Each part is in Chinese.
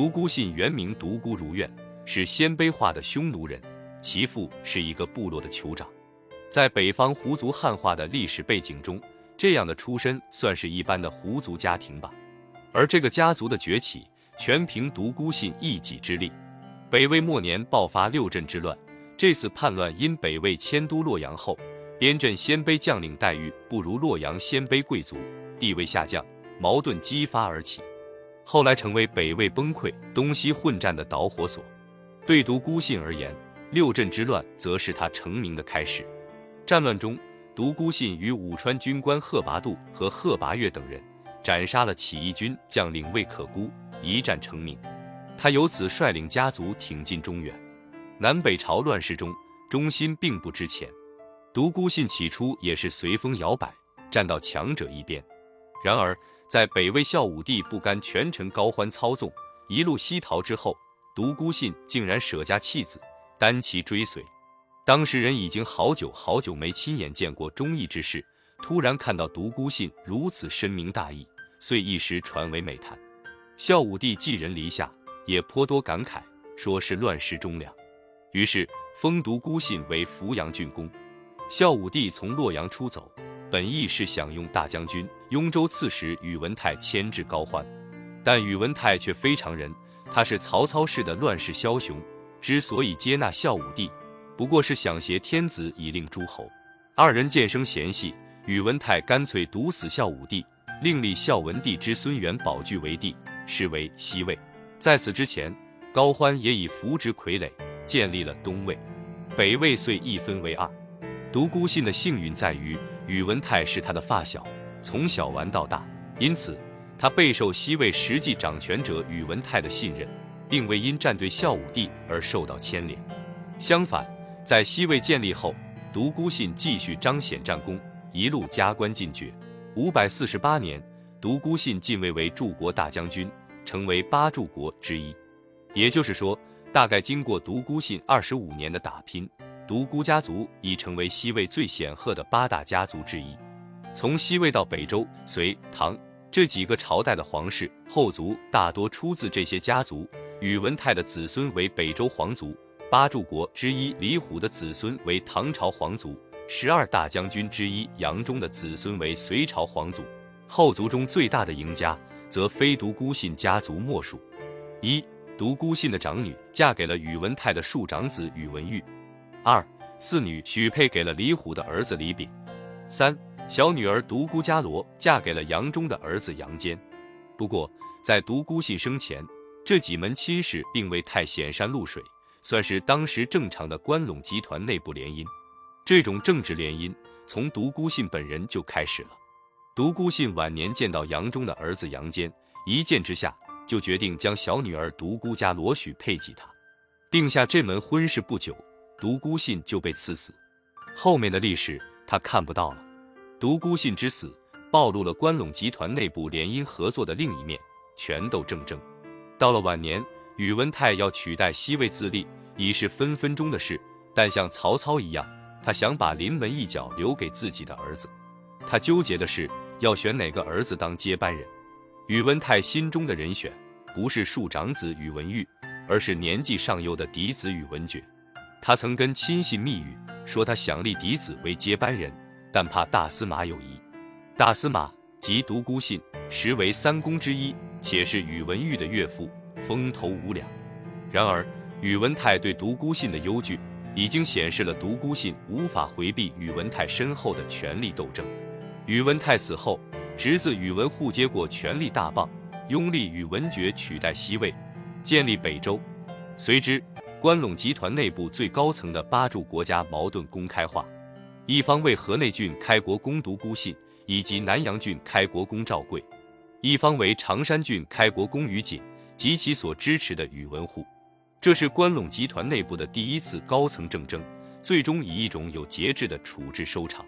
独孤信原名独孤如愿，是鲜卑化的匈奴人，其父是一个部落的酋长。在北方胡族汉化的历史背景中，这样的出身算是一般的胡族家庭吧。而这个家族的崛起，全凭独孤信一己之力。北魏末年爆发六镇之乱，这次叛乱因北魏迁都洛阳后，边镇鲜卑将领待遇不如洛阳鲜卑贵族，地位下降，矛盾激发而起。后来成为北魏崩溃、东西混战的导火索。对独孤信而言，六镇之乱则是他成名的开始。战乱中，独孤信与武川军官贺拔度和贺拔岳等人斩杀了起义军将领魏可孤，一战成名。他由此率领家族挺进中原。南北朝乱世中，忠心并不值钱。独孤信起初也是随风摇摆，站到强者一边。然而，在北魏孝武帝不甘权臣高欢操纵，一路西逃之后，独孤信竟然舍家弃子，单骑追随。当时人已经好久好久没亲眼见过忠义之士，突然看到独孤信如此深明大义，遂一时传为美谈。孝武帝寄人篱下，也颇多感慨，说是乱世忠良，于是封独孤信为扶阳郡公。孝武帝从洛阳出走。本意是想用大将军、雍州刺史宇文泰牵制高欢，但宇文泰却非常人，他是曹操式的乱世枭雄。之所以接纳孝武帝，不过是想挟天子以令诸侯。二人渐生嫌隙，宇文泰干脆毒死孝武帝，另立孝文帝之孙元宝炬为帝，是为西魏。在此之前，高欢也已扶植傀儡，建立了东魏，北魏遂一分为二。独孤信的幸运在于。宇文泰是他的发小，从小玩到大，因此他备受西魏实际掌权者宇文泰的信任，并未因战队孝武帝而受到牵连。相反，在西魏建立后，独孤信继续彰显战功，一路加官进爵。五百四十八年，独孤信进位为柱国大将军，成为八柱国之一。也就是说，大概经过独孤信二十五年的打拼。独孤家族已成为西魏最显赫的八大家族之一。从西魏到北周、隋、唐这几个朝代的皇室后族，大多出自这些家族。宇文泰的子孙为北周皇族，八柱国之一李虎的子孙为唐朝皇族，十二大将军之一杨忠的子孙为隋朝皇族。后族中最大的赢家，则非独孤信家族莫属。一、独孤信的长女嫁给了宇文泰的庶长子宇文毓。二四女许配给了李虎的儿子李炳，三小女儿独孤伽罗嫁给了杨忠的儿子杨坚。不过，在独孤信生前，这几门亲事并未太显山露水，算是当时正常的关陇集团内部联姻。这种政治联姻从独孤信本人就开始了。独孤信晚年见到杨忠的儿子杨坚，一见之下就决定将小女儿独孤伽罗许配给他，定下这门婚事不久。独孤信就被赐死，后面的历史他看不到了。独孤信之死，暴露了关陇集团内部联姻合作的另一面，权斗争争。到了晚年，宇文泰要取代西魏自立，已是分分钟的事。但像曹操一样，他想把临门一脚留给自己的儿子。他纠结的是要选哪个儿子当接班人。宇文泰心中的人选，不是庶长子宇文毓，而是年纪尚幼的嫡子宇文觉。他曾跟亲信密语说，他想立嫡子为接班人，但怕大司马有疑。大司马即独孤信，实为三公之一，且是宇文毓的岳父，风头无两。然而，宇文泰对独孤信的忧惧，已经显示了独孤信无法回避宇文泰身后的权力斗争。宇文泰死后，侄子宇文护接过权力大棒，拥立宇文觉取代西魏，建立北周。随之。关陇集团内部最高层的八柱国家矛盾公开化，一方为河内郡开国公独孤信以及南阳郡开国公赵贵，一方为常山郡开国公于锦及其所支持的宇文护。这是关陇集团内部的第一次高层政争，最终以一种有节制的处置收场。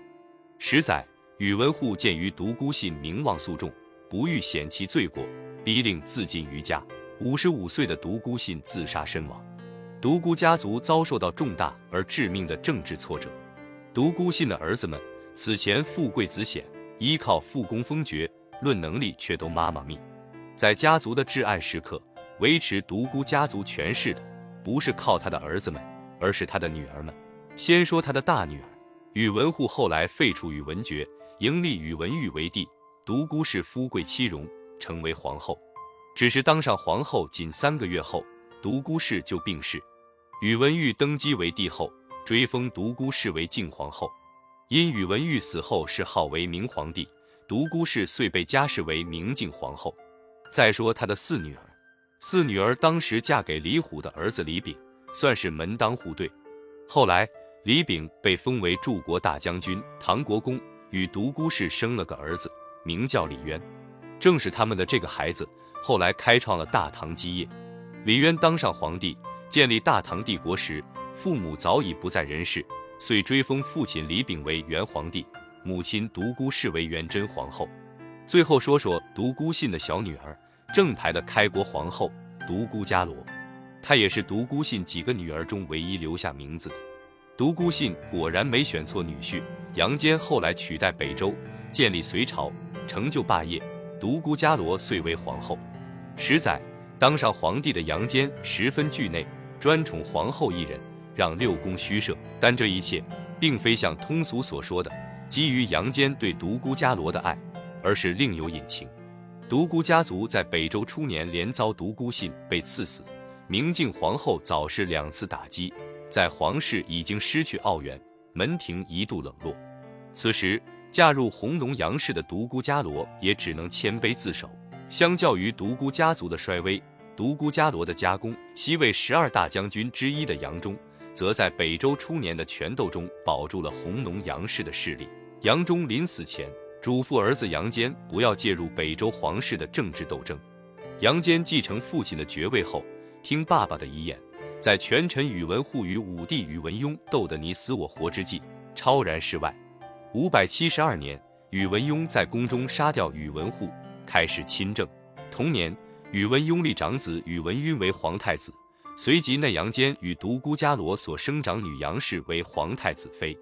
十载，宇文护鉴于独孤信名望诉重，不欲显其罪过，逼令自尽于家。五十五岁的独孤信自杀身亡。独孤家族遭受到重大而致命的政治挫折，独孤信的儿子们此前富贵子显，依靠父功封爵，论能力却都妈妈命。在家族的至暗时刻，维持独孤家族权势的，不是靠他的儿子们，而是他的女儿们。先说他的大女儿宇文护，后来废除宇文觉，迎立宇文毓为帝，独孤氏夫贵妻荣，成为皇后。只是当上皇后仅三个月后，独孤氏就病逝。宇文毓登基为帝后，追封独孤氏为靖皇后。因宇文毓死后谥号为明皇帝，独孤氏遂被加谥为明靖皇后。再说他的四女儿，四女儿当时嫁给李虎的儿子李炳，算是门当户对。后来李炳被封为柱国大将军，唐国公与独孤氏生了个儿子，名叫李渊。正是他们的这个孩子，后来开创了大唐基业。李渊当上皇帝，建立大唐帝国时，父母早已不在人世。遂追封父亲李炳为元皇帝，母亲独孤氏为元贞皇后。最后说说独孤信的小女儿，正牌的开国皇后独孤伽罗，她也是独孤信几个女儿中唯一留下名字的。独孤信果然没选错女婿，杨坚后来取代北周，建立隋朝，成就霸业，独孤伽罗遂为皇后。十载，当上皇帝的杨坚十分惧内，专宠皇后一人。让六宫虚设，但这一切并非像通俗所说的基于杨坚对独孤伽罗的爱，而是另有隐情。独孤家族在北周初年连遭独孤信被赐死，明靖皇后早逝两次打击，在皇室已经失去奥援，门庭一度冷落。此时嫁入弘农杨氏的独孤伽罗也只能谦卑自守。相较于独孤家族的衰微，独孤伽罗的家公西魏十二大将军之一的杨忠。则在北周初年的权斗中保住了弘农杨氏的势力。杨忠临死前嘱咐儿子杨坚不要介入北周皇室的政治斗争。杨坚继承父亲的爵位后，听爸爸的遗言，在权臣宇文护与武帝宇文邕斗得你死我活之际，超然世外。五百七十二年，宇文邕在宫中杀掉宇文护，开始亲政。同年，宇文邕立长子宇文赟为皇太子。随即，内杨坚与独孤伽罗所生长女杨氏为皇太子妃。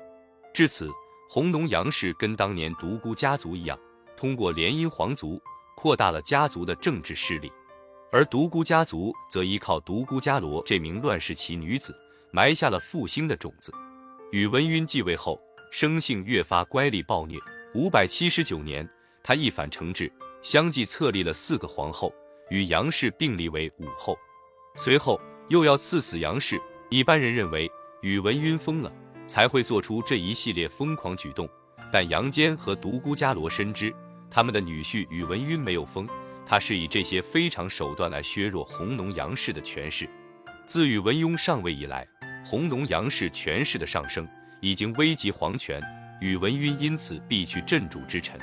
至此，弘农杨氏跟当年独孤家族一样，通过联姻皇族，扩大了家族的政治势力。而独孤家族则依靠独孤伽罗这名乱世奇女子，埋下了复兴的种子。宇文赟继位后，生性越发乖戾暴虐。五百七十九年，他一反成制，相继册立了四个皇后，与杨氏并立为武后。随后。又要赐死杨氏，一般人认为宇文赟疯了，才会做出这一系列疯狂举动。但杨坚和独孤伽罗深知，他们的女婿宇文赟没有疯，他是以这些非常手段来削弱弘农杨氏的权势。自宇文邕上位以来，弘农杨氏权势的上升已经危及皇权，宇文赟因此必去镇主之臣。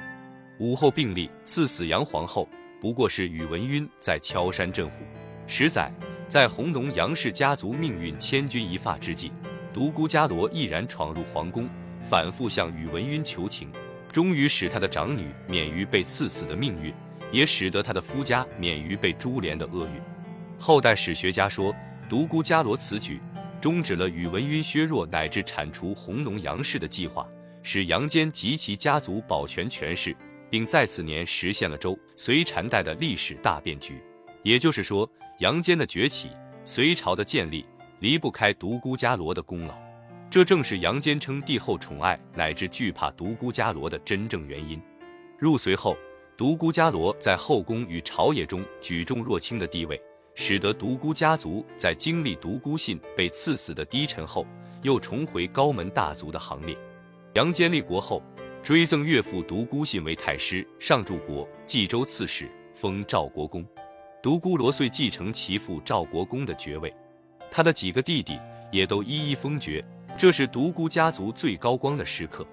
武后并立赐死杨皇后，不过是宇文赟在敲山震虎。十载。在弘农杨氏家族命运千钧一发之际，独孤伽罗毅然闯入皇宫，反复向宇文赟求情，终于使他的长女免于被赐死的命运，也使得他的夫家免于被株连的厄运。后代史学家说，独孤伽罗此举终止了宇文赟削弱乃至铲除弘农杨氏的计划，使杨坚及其家族保全权势，并在此年实现了周隋禅代的历史大变局。也就是说。杨坚的崛起，隋朝的建立，离不开独孤伽罗的功劳。这正是杨坚称帝后宠爱乃至惧怕独孤伽罗的真正原因。入隋后，独孤伽罗在后宫与朝野中举重若轻的地位，使得独孤家族在经历独孤信被赐死的低沉后，又重回高门大族的行列。杨坚立国后，追赠岳父独孤信为太师、上柱国、冀州刺史，封赵国公。独孤罗遂继承其父赵国公的爵位，他的几个弟弟也都一一封爵，这是独孤家族最高光的时刻。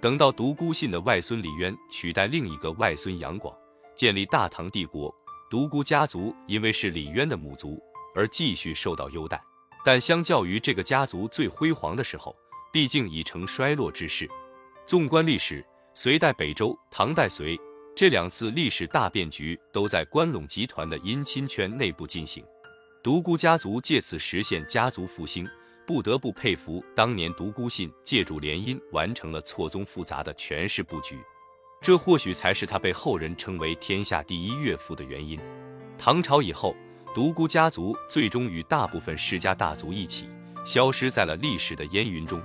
等到独孤信的外孙李渊取代另一个外孙杨广，建立大唐帝国，独孤家族因为是李渊的母族而继续受到优待，但相较于这个家族最辉煌的时候，毕竟已成衰落之势。纵观历史，隋代北周，唐代隋。这两次历史大变局都在关陇集团的姻亲圈内部进行，独孤家族借此实现家族复兴，不得不佩服当年独孤信借助联姻完成了错综复杂的权势布局，这或许才是他被后人称为天下第一岳父的原因。唐朝以后，独孤家族最终与大部分世家大族一起消失在了历史的烟云中。